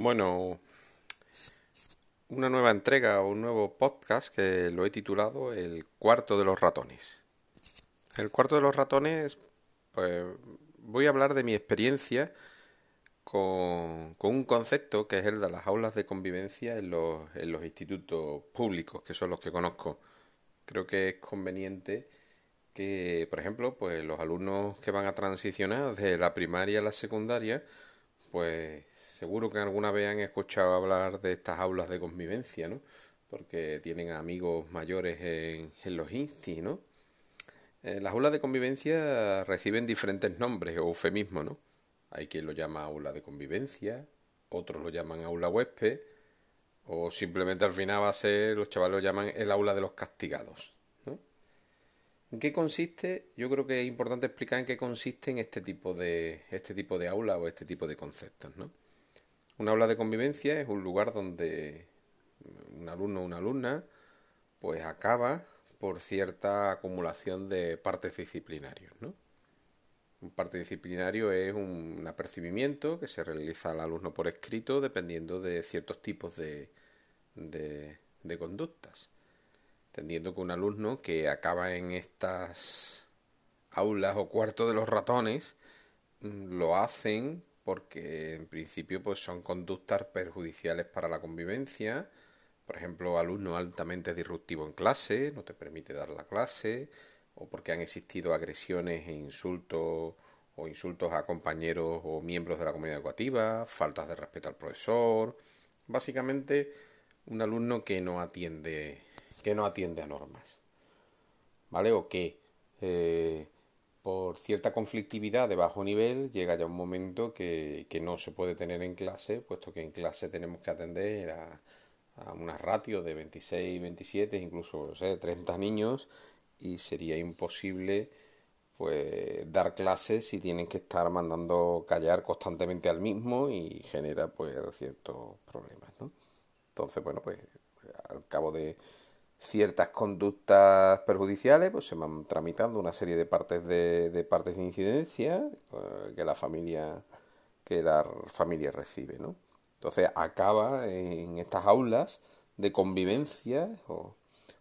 Bueno, una nueva entrega o un nuevo podcast que lo he titulado El cuarto de los ratones. El cuarto de los ratones, pues voy a hablar de mi experiencia con, un concepto que es el de las aulas de convivencia en los, en los institutos públicos, que son los que conozco. Creo que es conveniente que, por ejemplo, pues los alumnos que van a transicionar de la primaria a la secundaria, pues Seguro que alguna vez han escuchado hablar de estas aulas de convivencia, ¿no? Porque tienen amigos mayores en, los insti, ¿no? Eh, las aulas de convivencia reciben diferentes nombres o eufemismos, ¿no? Hay quien lo llama aula de convivencia, otros lo llaman aula huésped, o simplemente al final va a ser, los chavales lo llaman el aula de los castigados. ¿no? ¿En qué consiste? Yo creo que es importante explicar en qué consiste en este tipo de, este tipo de aula o este tipo de conceptos, ¿no? Un aula de convivencia es un lugar donde un alumno o una alumna pues acaba por cierta acumulación de partes disciplinarios, ¿no? Un parte disciplinario es un apercibimiento que se realiza al alumno por escrito dependiendo de ciertos tipos de, de, de conductas. Entendiendo que un alumno que acaba en estas aulas o cuartos de los ratones mm, lo hacen porque en principio pues son conductas perjudiciales para la convivencia. Por ejemplo, alumno altamente disruptivo en clase, no te permite dar la clase, o porque han existido agresiones e insultos o insultos a compañeros o miembros de la comunidad educativa, faltas de respeto al profesor, básicamente un alumno que no atiende que no atiende a normas, ¿vale? O que eh, por cierta conflictividad de bajo nivel llega ya un momento que, no se puede tener en clase, puesto que en clase tenemos que atender a, a una ratio de 26, 27, incluso no sé, 30 niños y sería imposible pues dar clases si tienen que estar mandando callar constantemente al mismo y genera pues ciertos problemas, ¿no? Entonces, bueno, pues al cabo de ciertas conductas perjudiciales, pues se van tramitando una serie de partes de, partes de incidencia eh, que la familia que la familia recibe, ¿no? Entonces acaba en estas aulas de convivencia o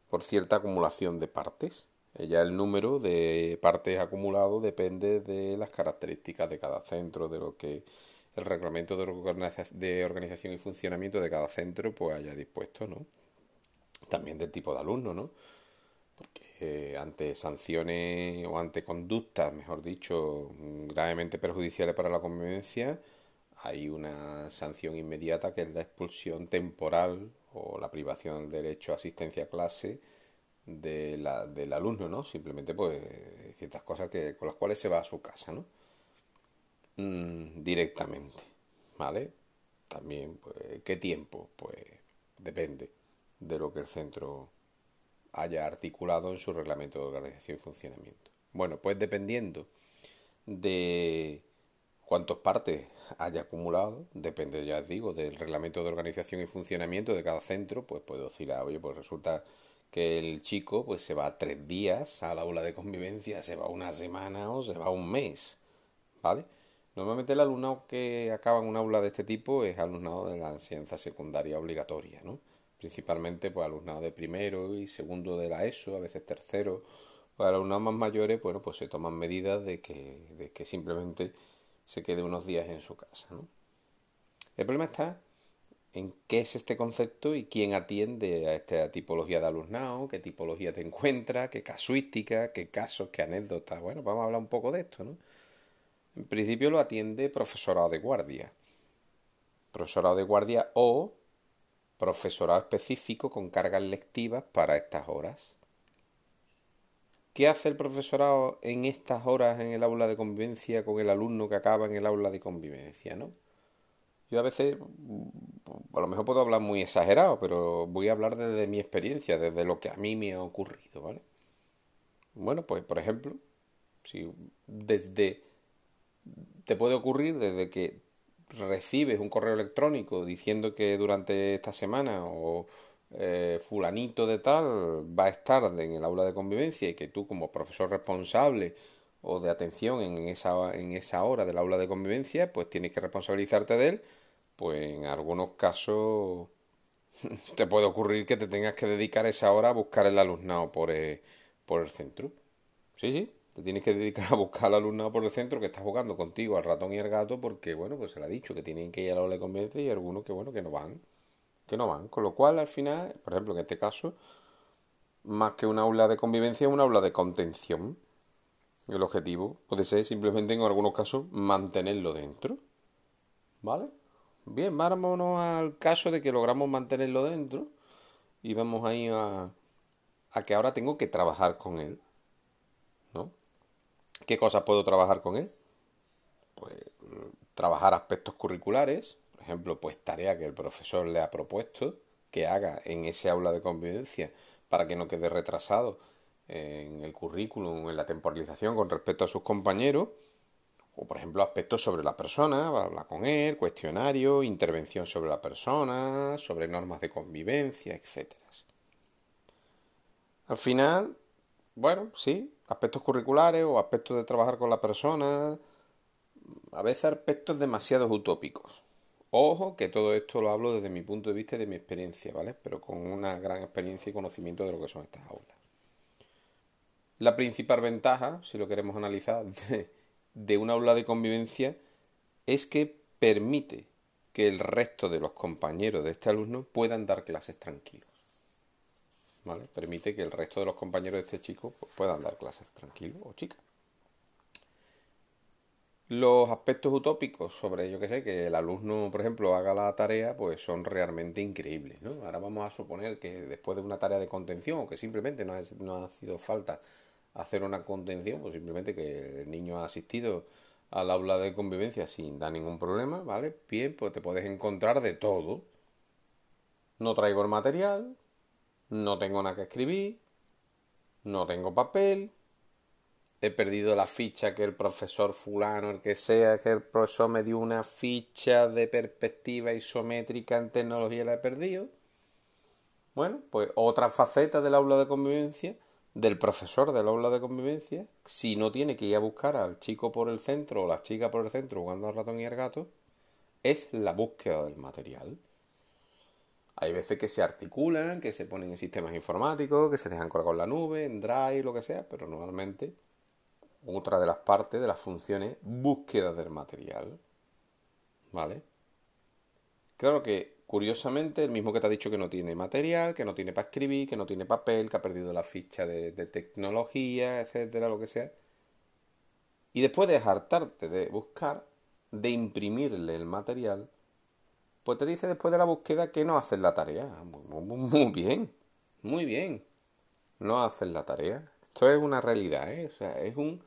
por cierta acumulación de partes. Ya el número de partes acumulado depende de las características de cada centro, de lo que el reglamento de organización y funcionamiento de cada centro pues haya dispuesto, ¿no? También del tipo de alumno, ¿no? Porque ante sanciones o ante conductas, mejor dicho, gravemente perjudiciales para la convivencia, hay una sanción inmediata que es la expulsión temporal o la privación del derecho a asistencia a clase de la, del alumno, ¿no? Simplemente, pues, ciertas cosas que, con las cuales se va a su casa, ¿no? Mm, directamente, ¿vale? También, pues, ¿qué tiempo? Pues, depende de lo que el centro haya articulado en su reglamento de organización y funcionamiento. Bueno, pues dependiendo de cuántos partes haya acumulado, depende, ya os digo, del reglamento de organización y funcionamiento de cada centro, pues puedo decir, ah, oye, pues resulta que el chico pues se va tres días al aula de convivencia, se va una semana o se va un mes, ¿vale? Normalmente el alumnado que acaba en un aula de este tipo es alumnado de la enseñanza secundaria obligatoria, ¿no? Principalmente pues alumnado de primero y segundo de la ESO, a veces tercero. Para alumnos más mayores, bueno, pues se toman medidas de que, de que simplemente se quede unos días en su casa. El problema está en qué es este concepto y quién atiende a esta tipología de alumnado, qué tipología te encuentra, qué casuística, qué casos, qué anécdotas. Bueno, vamos a hablar un poco de esto, ¿no? En principio lo atiende profesorado de guardia. Profesorado de guardia o profesorado específico con cargas lectivas para estas horas. ¿Qué hace el profesorado en estas horas en el aula de convivencia con el alumno que acaba en el aula de convivencia, no? Yo a veces, a lo mejor puedo hablar muy exagerado, pero voy a hablar desde mi experiencia, desde lo que a mí me ha ocurrido, ¿vale? Bueno, pues por ejemplo, si desde te puede ocurrir desde que recibes un correo electrónico diciendo que durante esta semana o eh, fulanito de tal va a estar en el aula de convivencia y que tú como profesor responsable o de atención en esa, en esa hora del aula de convivencia, pues tienes que responsabilizarte de él, pues en algunos casos te puede ocurrir que te tengas que dedicar esa hora a buscar el alumnado por el, por el centro. Sí, sí, te tienes que dedicar a buscar al alumnado por el centro que está jugando contigo, al ratón y al gato, porque, bueno, pues se le ha dicho que tienen que ir a la de convivencia y algunos que, bueno, que no van. Que no van. Con lo cual, al final, por ejemplo, en este caso, más que una aula de convivencia, es una aula de contención. El objetivo puede ser simplemente, en algunos casos, mantenerlo dentro. ¿Vale? Bien, vámonos al caso de que logramos mantenerlo dentro y vamos ahí a, a que ahora tengo que trabajar con él. ¿Qué cosas puedo trabajar con él? Pues trabajar aspectos curriculares, por ejemplo, pues tarea que el profesor le ha propuesto que haga en ese aula de convivencia para que no quede retrasado en el currículum, en la temporalización con respecto a sus compañeros o por ejemplo aspectos sobre la persona, hablar con él, cuestionario, intervención sobre la persona, sobre normas de convivencia, etc. Al final, bueno, sí, aspectos curriculares o aspectos de trabajar con la persona, a veces aspectos demasiado utópicos. Ojo que todo esto lo hablo desde mi punto de vista y de mi experiencia, ¿vale? Pero con una gran experiencia y conocimiento de lo que son estas aulas. La principal ventaja, si lo queremos analizar, de, de un aula de convivencia es que permite que el resto de los compañeros de este alumno puedan dar clases tranquilos. Permite que el resto de los compañeros de este chico pues, puedan dar clases tranquilos o chica. Los aspectos utópicos sobre, yo que sé, que el alumno, por ejemplo, haga la tarea, pues son realmente increíbles, ¿no? Ahora vamos a suponer que después de una tarea de contención, o que simplemente no ha, no ha sido falta hacer una contención, pues simplemente que el niño ha asistido al aula de convivencia sin dar ningún problema, ¿vale? Bien, pues te puedes encontrar de todo. No traigo el material, no tengo nada que escribir, no tengo papel, he perdido la ficha que el profesor fulano, el que sea, que el profesor me dio una ficha de perspectiva isométrica en tecnología la he perdido. Bueno, pues otra faceta del aula de convivencia del profesor del aula de convivencia, si no tiene que ir a buscar al chico por el centro o la chica por el centro jugando al ratón y al gato, es la búsqueda del material. Hay veces que se articulan, que se ponen en sistemas informáticos, que se dejan colgar con la nube, en Drive, lo que sea, pero normalmente otra de las partes de las funciones búsqueda del material. ¿Vale? Claro que Curiosamente, el mismo que te ha dicho que no tiene material, que no tiene para escribir, que no tiene papel, que ha perdido la ficha de, tecnología, etcétera, lo que sea. Y después de hartarte de buscar, de imprimirle el material, pues te dice después de la búsqueda que no haces la tarea. Muy, bien, muy bien. No haces la tarea. Esto es una realidad, ¿eh? O sea, es un,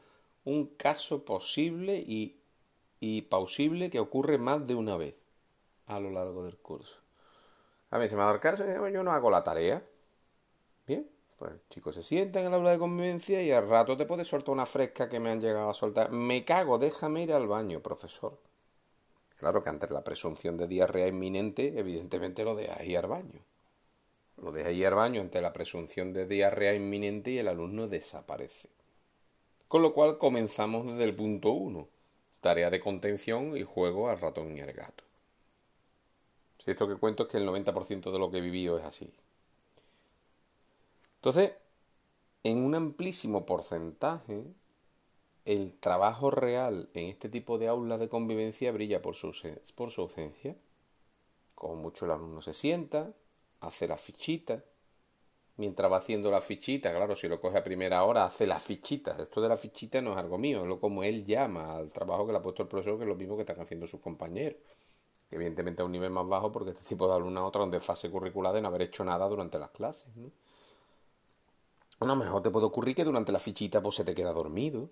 un caso posible y, y pausible que ocurre más de una vez a lo largo del curso. A mí se me ha dado el caso yo no hago la tarea. Bien, pues el chico se sienta en el aula de convivencia y al rato te puede soltar una fresca que me han llegado a soltar. Me cago, déjame ir al baño, profesor. Claro que ante la presunción de diarrea inminente, evidentemente lo dejas ir al baño. Lo dejas ir al baño ante la presunción de diarrea inminente y el alumno desaparece. Con lo cual comenzamos desde el punto uno. Tarea de contención y juego al ratón y al gato. Si esto que cuento es que el 90% de lo que he vivido es así. Entonces, en un amplísimo porcentaje, el trabajo real en este tipo de aulas de convivencia brilla por su, ausencia. Como mucho el alumno se sienta, hace la fichita, mientras va haciendo la fichita, claro, si lo coge a primera hora, hace la fichita. Esto de la fichita no es algo mío, es lo como él llama al trabajo que le ha puesto el profesor, que es lo mismo que están haciendo sus compañeros evidentemente a un nivel más bajo porque este tipo de alumnos donde fase curricular de no haber hecho nada durante las clases. ¿no? A mejor te puede ocurrir que durante la fichita pues se te queda dormido.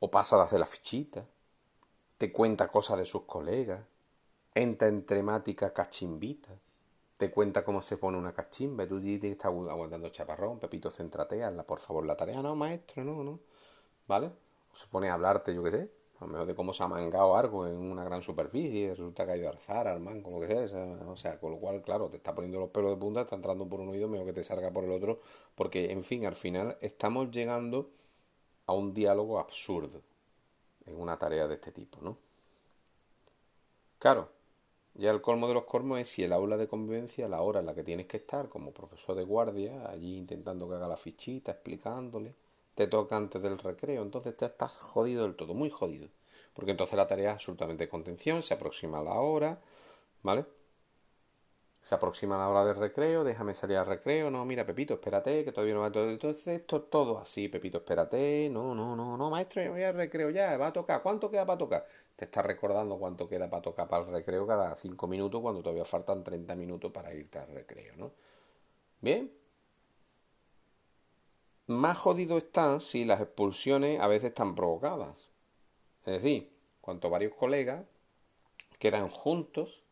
O pasa de hacer la fichita. Te cuenta cosas de sus colegas. Entra en temática cachimbita. Te cuenta cómo se pone una cachimba. Tú te estás aguantando chaparrón. Pepito, céntrate, hazla por favor la tarea. No, maestro, no, no. ¿Vale? O se pone a hablarte, yo qué sé a lo mejor de cómo se ha mangado algo en una gran superficie, resulta que ha ido a alzar al mango, lo que sea, o sea, con lo cual, claro, te está poniendo los pelos de punta, está entrando por un oído, mejor que te salga por el otro, porque, en fin, al final estamos llegando a un diálogo absurdo en una tarea de este tipo, ¿no? Claro, ya el colmo de los colmos es si el aula de convivencia, la hora en la que tienes que estar como profesor de guardia, allí intentando que haga la fichita, explicándole, te toca antes del recreo, entonces te estás jodido del todo, muy jodido. Porque entonces la tarea es absolutamente contención, se aproxima la hora, ¿vale? Se aproxima la hora del recreo, déjame salir al recreo, no, mira, Pepito, espérate, que todavía no va todo. Entonces, esto todo así, Pepito, espérate, no, no, no, no, maestro, voy al recreo ya, va a tocar, ¿cuánto queda para tocar? Te está recordando cuánto queda para tocar para el recreo cada cinco minutos cuando todavía faltan 30 minutos para irte al recreo, ¿no? Bien. Más jodido está si las expulsiones a veces están provocadas. Es decir, cuando varios colegas quedan juntos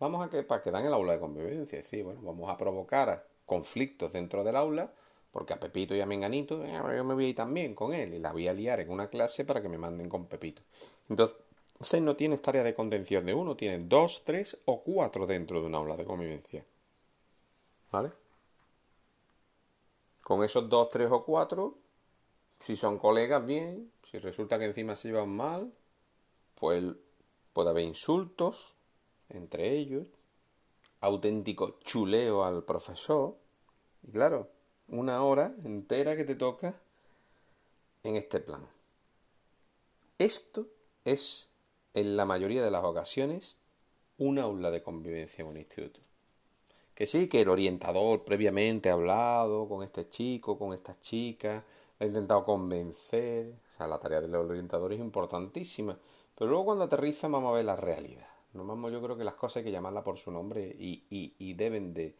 Vamos a que para que dan el aula de convivencia. Es bueno, vamos a provocar conflictos dentro del aula, porque a Pepito y a Menganito, eh, yo me voy a ir también con él y la voy a liar en una clase para que me manden con Pepito. Entonces, usted no tiene tarea de contención de uno, tiene dos, tres o cuatro dentro de un aula de convivencia. ¿Vale? Con esos dos, tres o cuatro, si son colegas, bien. Si resulta que encima se llevan mal, pues puede haber insultos, entre ellos, auténtico chuleo al profesor, y claro, una hora entera que te toca en este plan. Esto es, en la mayoría de las ocasiones, un aula de convivencia en un instituto. Que sí, que el orientador previamente ha hablado con este chico, con esta chica, ha intentado convencer, o sea, la tarea del orientador es importantísima, pero luego cuando aterriza vamos a ver la realidad yo creo que las cosas hay que llamarlas por su nombre y, y, deben de,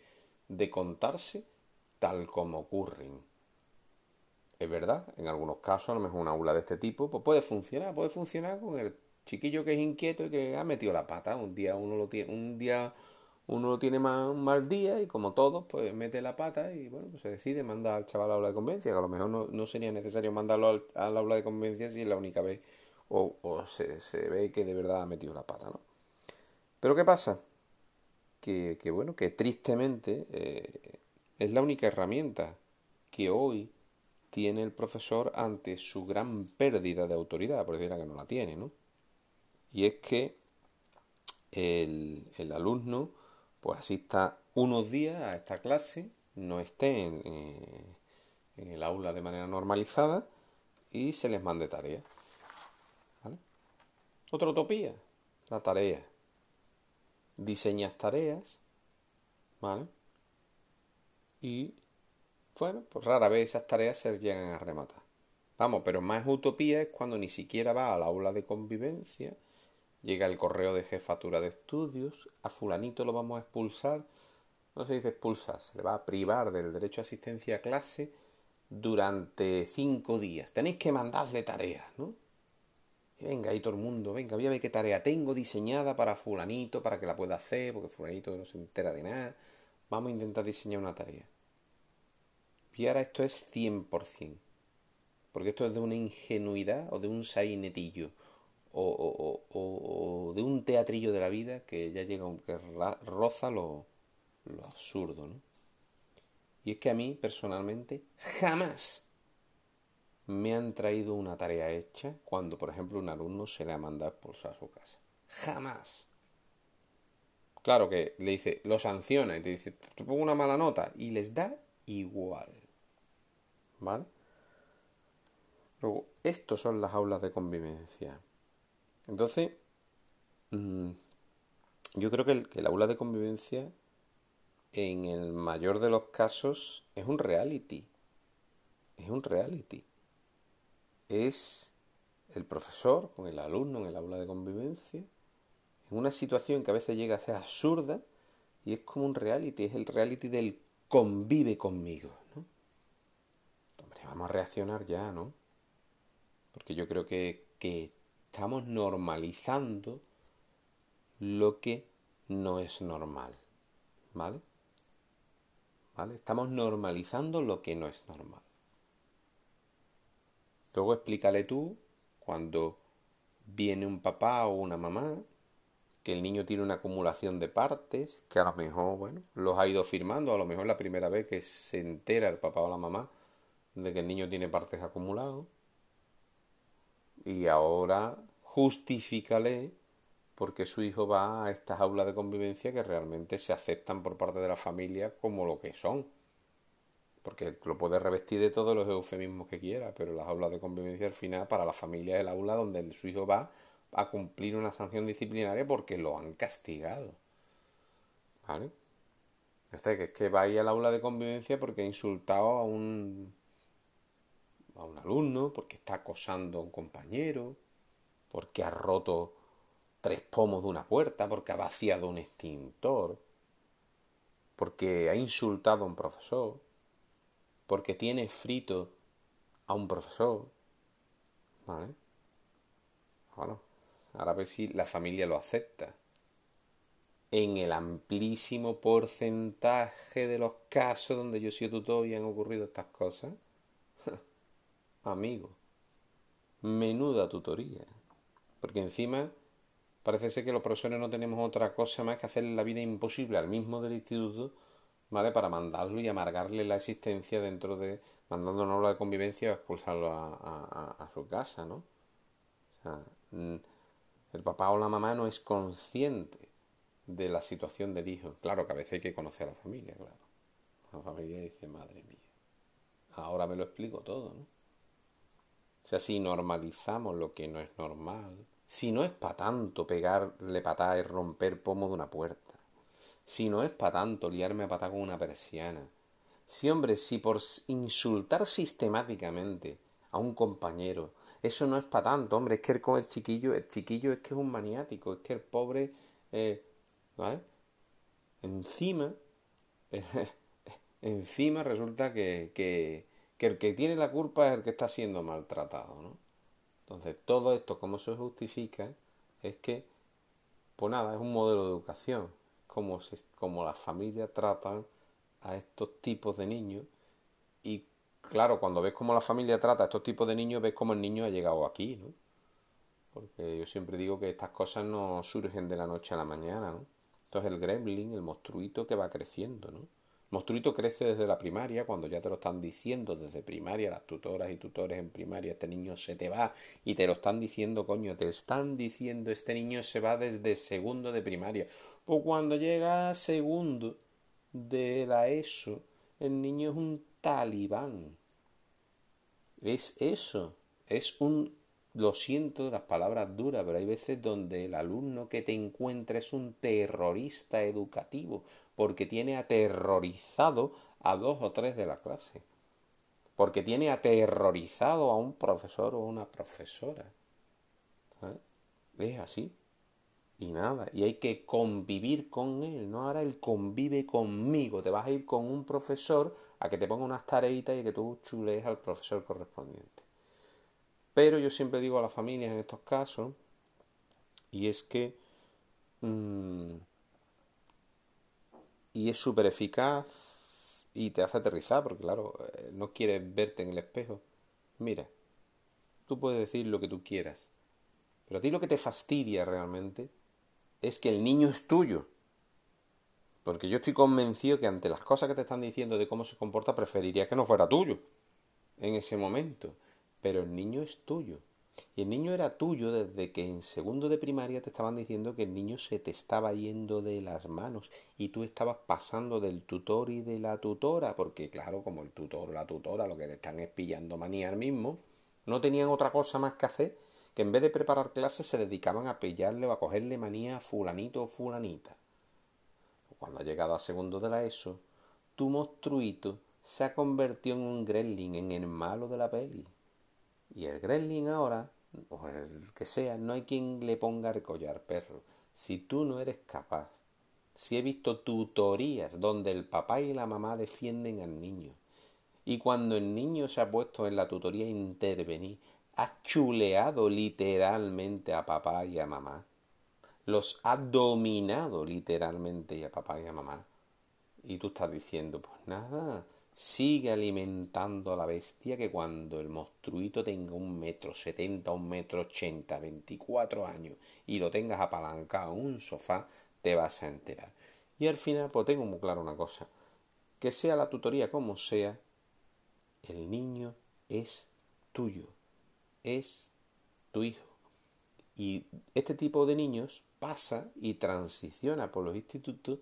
de contarse tal como ocurren. Es verdad, en algunos casos, a lo mejor una aula de este tipo, pues puede funcionar, puede funcionar con el chiquillo que es inquieto y que ha metido la pata. Un día uno lo tiene, un día uno lo tiene más, un mal día y como todos, pues mete la pata y bueno, pues se decide mandar al chaval a la aula de conveniencia, que a lo mejor no, no sería necesario mandarlo al, a la aula de conveniencia si es la única vez o, o se, se, ve que de verdad ha metido la pata, ¿no? Pero ¿qué pasa? Que, bueno, que tristemente eh, es la única herramienta que hoy tiene el profesor ante su gran pérdida de autoridad, por decir que no la tiene, ¿no? Y es que el, alumno pues asista unos días a esta clase, no esté en, eh, el aula de manera normalizada y se les mande tarea. Otra utopía, la tarea diseñas tareas, ¿vale? Y, bueno, pues rara vez esas tareas se llegan a rematar. Vamos, pero más utopía es cuando ni siquiera va al aula de convivencia, llega el correo de jefatura de estudios, a fulanito lo vamos a expulsar, no se dice expulsar, se le va a privar del derecho a asistencia a clase durante cinco días. Tenéis que mandarle tareas, ¿no? Venga, ahí todo el mundo, venga, voy a ver qué tarea tengo diseñada para fulanito, para que la pueda hacer, porque fulanito no se entera de nada. Vamos a intentar diseñar una tarea. Y ahora esto es 100%. Porque esto es de una ingenuidad o de un sainetillo o, o, de un teatrillo de la vida que ya llega, que roza lo, lo absurdo, ¿no? Y es que a mí, personalmente, jamás me han traído una tarea hecha cuando, por ejemplo, un alumno se le ha mandado por a su casa. Jamás. Claro que le dice, lo sanciona y te dice, te pongo una mala nota y les da igual. ¿Vale? Luego, estos son las aulas de convivencia. Entonces, mm, yo creo que el, que el aula de convivencia, en el mayor de los casos, es un reality. Es un reality es el profesor con el alumno en el aula de convivencia, en una situación que a veces llega a ser absurda y es como un reality, es el reality del convive conmigo, ¿no? Hombre, vamos a reaccionar ya, ¿no? Porque yo creo que, que estamos normalizando lo que no es normal, ¿vale? ¿Vale? Estamos normalizando lo que no es normal. Luego explícale tú cuando viene un papá o una mamá, que el niño tiene una acumulación de partes, que a lo mejor, bueno, los ha ido firmando, a lo mejor la primera vez que se entera el papá o la mamá de que el niño tiene partes acumulados. Y ahora justifícale porque su hijo va a estas aulas de convivencia que realmente se aceptan por parte de la familia como lo que son. Porque lo puede revestir de todos los eufemismos que quiera, pero las aulas de convivencia al final para la familia es el aula donde su hijo va a cumplir una sanción disciplinaria porque lo han castigado. ¿Vale? Este que es que va a ir al aula de convivencia porque ha insultado a un a un alumno, porque está acosando a un compañero, porque ha roto tres pomos de una puerta, porque ha vaciado un extintor, porque ha insultado a un profesor, porque tiene frito a un profesor. ¿Vale? Bueno, ahora a ver si la familia lo acepta. En el amplísimo porcentaje de los casos donde yo he sido tutor y han ocurrido estas cosas, amigo, menuda tutoría. Porque encima parece ser que los profesores no tenemos otra cosa más que hacerle la vida imposible al mismo del instituto, ¿vale? Para mandarlo y amargarle la existencia dentro de, mandando una aula de convivencia o expulsarlo a, a, su casa, ¿no? O sea, el papá o la mamá no es consciente de la situación del hijo. Claro que a veces hay que conocer a la familia, claro. La familia dice, madre mía, ahora me lo explico todo, ¿no? O sea, si normalizamos lo que no es normal, si no es para tanto pegarle patada y romper pomo de una puerta, si no es para tanto liarme a patada con una persiana, si hombre, si por insultar sistemáticamente a un compañero, eso no es para tanto, hombre, es que el, el chiquillo, el chiquillo es que es un maniático, es que el pobre, eh, ¿vale? Encima, encima resulta que, que, que el que tiene la culpa es el que está siendo maltratado, ¿no? Entonces, todo esto, ¿cómo se justifica? Es que, pues nada, es un modelo de educación, como, se, como las familias tratan a estos tipos de niños y claro, cuando ves cómo la familia trata a estos tipos de niños, ves cómo el niño ha llegado aquí, ¿no? Porque yo siempre digo que estas cosas no surgen de la noche a la mañana, ¿no? Entonces el gremlin, el monstruito que va creciendo, ¿no? Monstruito crece desde la primaria, cuando ya te lo están diciendo desde primaria, las tutoras y tutores en primaria, este niño se te va y te lo están diciendo, coño, te están diciendo, este niño se va desde segundo de primaria. Pues cuando llega segundo de la ESO, el niño es un talibán. Es eso, es un lo siento las palabras duras, pero hay veces donde el alumno que te encuentra es un terrorista educativo, porque tiene aterrorizado a dos o tres de la clase, porque tiene aterrorizado a un profesor o una profesora. Es así. Y nada, y hay que convivir con él, no ahora él convive conmigo, te vas a ir con un profesor a que te ponga unas tareitas y que tú chulees al profesor correspondiente. Pero yo siempre digo a las familias en estos casos, y es que mm, y es súper eficaz y te hace aterrizar, porque claro, eh, no quieres verte en el espejo. Mira, tú puedes decir lo que tú quieras, pero a ti lo que te fastidia realmente es que el niño es tuyo. Porque yo estoy convencido que ante las cosas que te están diciendo de cómo se comporta, preferiría que no fuera tuyo en ese momento. Pero el niño es tuyo. Y el niño era tuyo desde que en segundo de primaria te estaban diciendo que el niño se te estaba yendo de las manos y tú estabas pasando del tutor y de la tutora, porque claro, como el tutor o la tutora lo que te están es pillando manía al mismo, no tenían otra cosa más que hacer que en vez de preparar clases se dedicaban a pillarle o a cogerle manía a fulanito o fulanita. Cuando ha llegado a segundo de la ESO, tu monstruito se ha convertido en un gremlin, en el malo de la peli. Y el gremlin ahora, o el que sea, no hay quien le ponga a collar perro. Si tú no eres capaz, si he visto tutorías donde el papá y la mamá defienden al niño, y cuando el niño se ha puesto en la tutoría a intervenir, ha chuleado literalmente a papá y a mamá, los ha dominado literalmente a papá y a mamá. Y tú estás diciendo, pues nada, sigue alimentando a la bestia que cuando el monstruito tenga un metro setenta, un metro ochenta, veinticuatro años y lo tengas apalancado en un sofá, te vas a enterar. Y al final, pues tengo muy claro una cosa, que sea la tutoría como sea, el niño es tuyo, es tu hijo. Y este tipo de niños pasa y transiciona por los institutos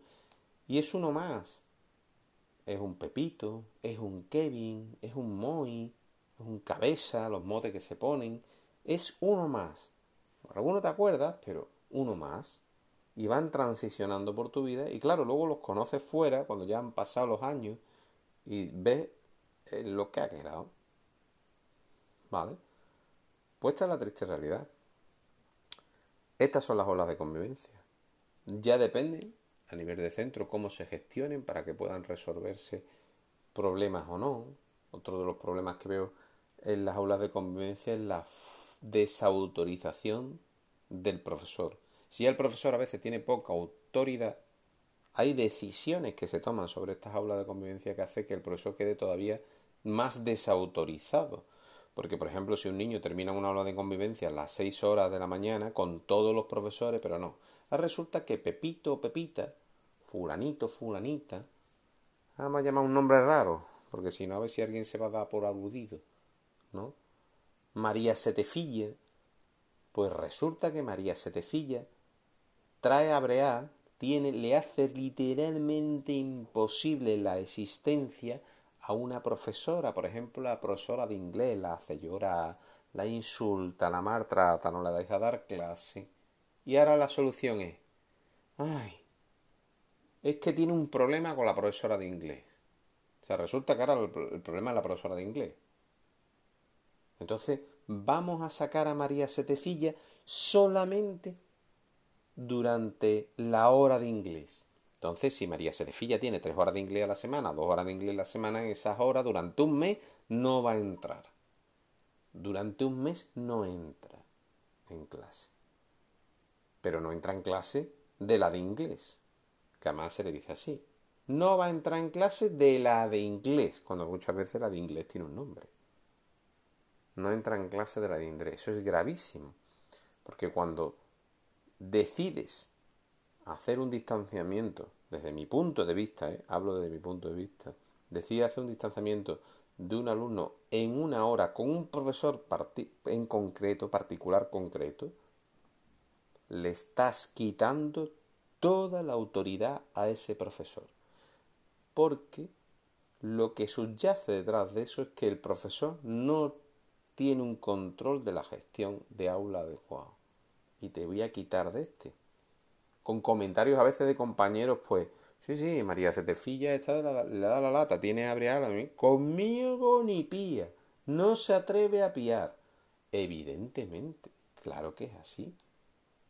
y es uno más. Es un Pepito, es un Kevin, es un Moy, es un Cabeza, los motes que se ponen. Es uno más. Alguno te acuerdas, pero uno más. Y van transicionando por tu vida. Y claro, luego los conoces fuera, cuando ya han pasado los años, y ves eh, lo que ha quedado. ¿Vale? Esta es la triste realidad. Estas son las olas de convivencia. Ya depende a nivel de centro cómo se gestionen para que puedan resolverse problemas o no. Otro de los problemas que veo en las aulas de convivencia es la desautorización del profesor. Si el profesor a veces tiene poca autoridad, hay decisiones que se toman sobre estas aulas de convivencia que hace que el profesor quede todavía más desautorizado. Porque, por ejemplo, si un niño termina una aula de convivencia a las seis horas de la mañana con todos los profesores, pero no. Resulta que Pepito o Pepita, fulanito, fulanita, vamos a llamar un nombre raro, porque si no, a ver si alguien se va a dar por aludido, ¿no? María Setefilla, pues resulta que María Setefilla trae a Breá, tiene, le hace literalmente imposible la existencia a una profesora, por ejemplo, la profesora de inglés la hace llorar, la insulta, la maltrata, no la deja dar clase. Y ahora la solución es, ay, es que tiene un problema con la profesora de inglés. O sea, resulta que ahora el, problema es la profesora de inglés. Entonces, vamos a sacar a María Setefilla solamente durante la hora de inglés. Entonces, si María Sedefilla tiene tres horas de inglés a la semana, dos horas de inglés a la semana, en esas horas, durante un mes, no va a entrar. Durante un mes no entra en clase. Pero no entra en clase de la de inglés, que además se le dice así. No va a entrar en clase de la de inglés, cuando muchas veces la de inglés tiene un nombre. No entra en clase de la de inglés. Eso es gravísimo. Porque cuando decides hacer un distanciamiento desde mi punto de vista, ¿eh? hablo desde mi punto de vista, decide hacer un distanciamiento de un alumno en una hora con un profesor en concreto, particular concreto, le estás quitando toda la autoridad a ese profesor. Porque lo que subyace detrás de eso es que el profesor no tiene un control de la gestión de aula adecuado. Y te voy a quitar de este con comentarios a veces de compañeros, pues, sí, sí, María Setefilla está le da la lata, tiene a a mí, conmigo ni pía, no se atreve a piar. Evidentemente, claro que es así.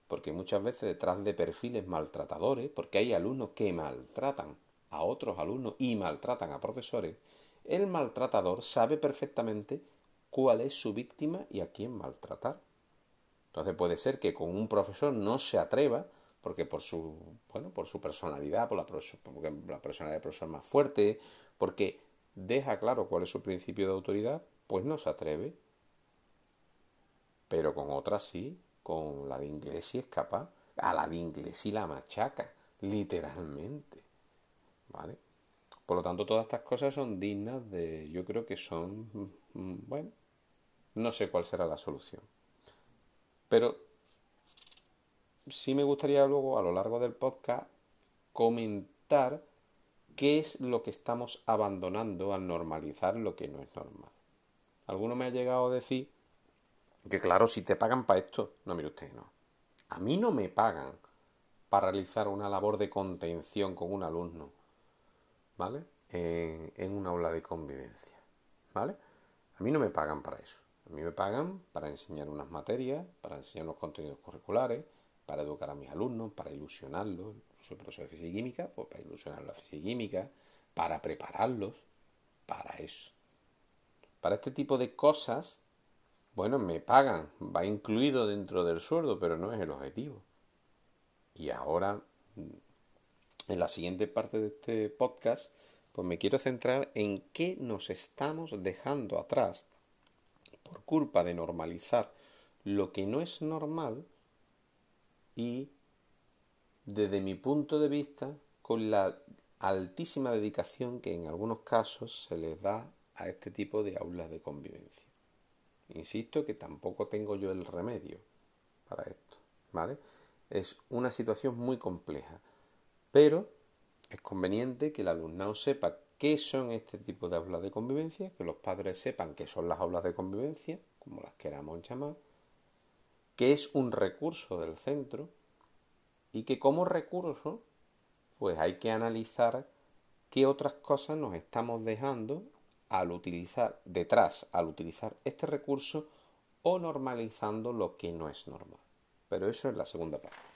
Porque muchas veces detrás de perfiles maltratadores, porque hay alumnos que maltratan a otros alumnos y maltratan a profesores, el maltratador sabe perfectamente cuál es su víctima y a quién maltratar. Entonces puede ser que con un profesor no se atreva porque por su, bueno, por su personalidad, por la, porque la personalidad del profesor más fuerte, porque deja claro cuál es su principio de autoridad, pues no se atreve. Pero con otras sí, con la de inglés sí es capaz. A la de inglés y la machaca, literalmente. ¿Vale? Por lo tanto, todas estas cosas son dignas de, yo creo que son, mm, bueno, no sé cuál será la solución. Pero sí me gustaría luego a lo largo del podcast comentar qué es lo que estamos abandonando al normalizar lo que no es normal. Alguno me ha llegado a decir que claro, si te pagan para esto, no mire usted, no. A mí no me pagan para realizar una labor de contención con un alumno, ¿vale? En, en una aula de convivencia, ¿vale? A mí no me pagan para eso. A mí me pagan para enseñar unas materias, para enseñar unos contenidos curriculares, para educar a mis alumnos, para ilusionarlos, soy profesor de física y química, pues para ilusionar la física y química, para prepararlos, para eso. Para este tipo de cosas, bueno, me pagan, va incluido dentro del sueldo, pero no es el objetivo. Y ahora, en la siguiente parte de este podcast, pues me quiero centrar en qué nos estamos dejando atrás por culpa de normalizar lo que no es normal y desde mi punto de vista con la altísima dedicación que en algunos casos se les da a este tipo de aulas de convivencia. Insisto que tampoco tengo yo el remedio, para esto, ¿vale? Es una situación muy compleja, pero es conveniente que el alumnado sepa qué son este tipo de aulas de convivencia, que los padres sepan qué son las aulas de convivencia, como las queramos llamar, que es un recurso del centro y que como recurso pues hay que analizar qué otras cosas nos estamos dejando al utilizar detrás, al utilizar este recurso o normalizando lo que no es normal. Pero eso es la segunda parte.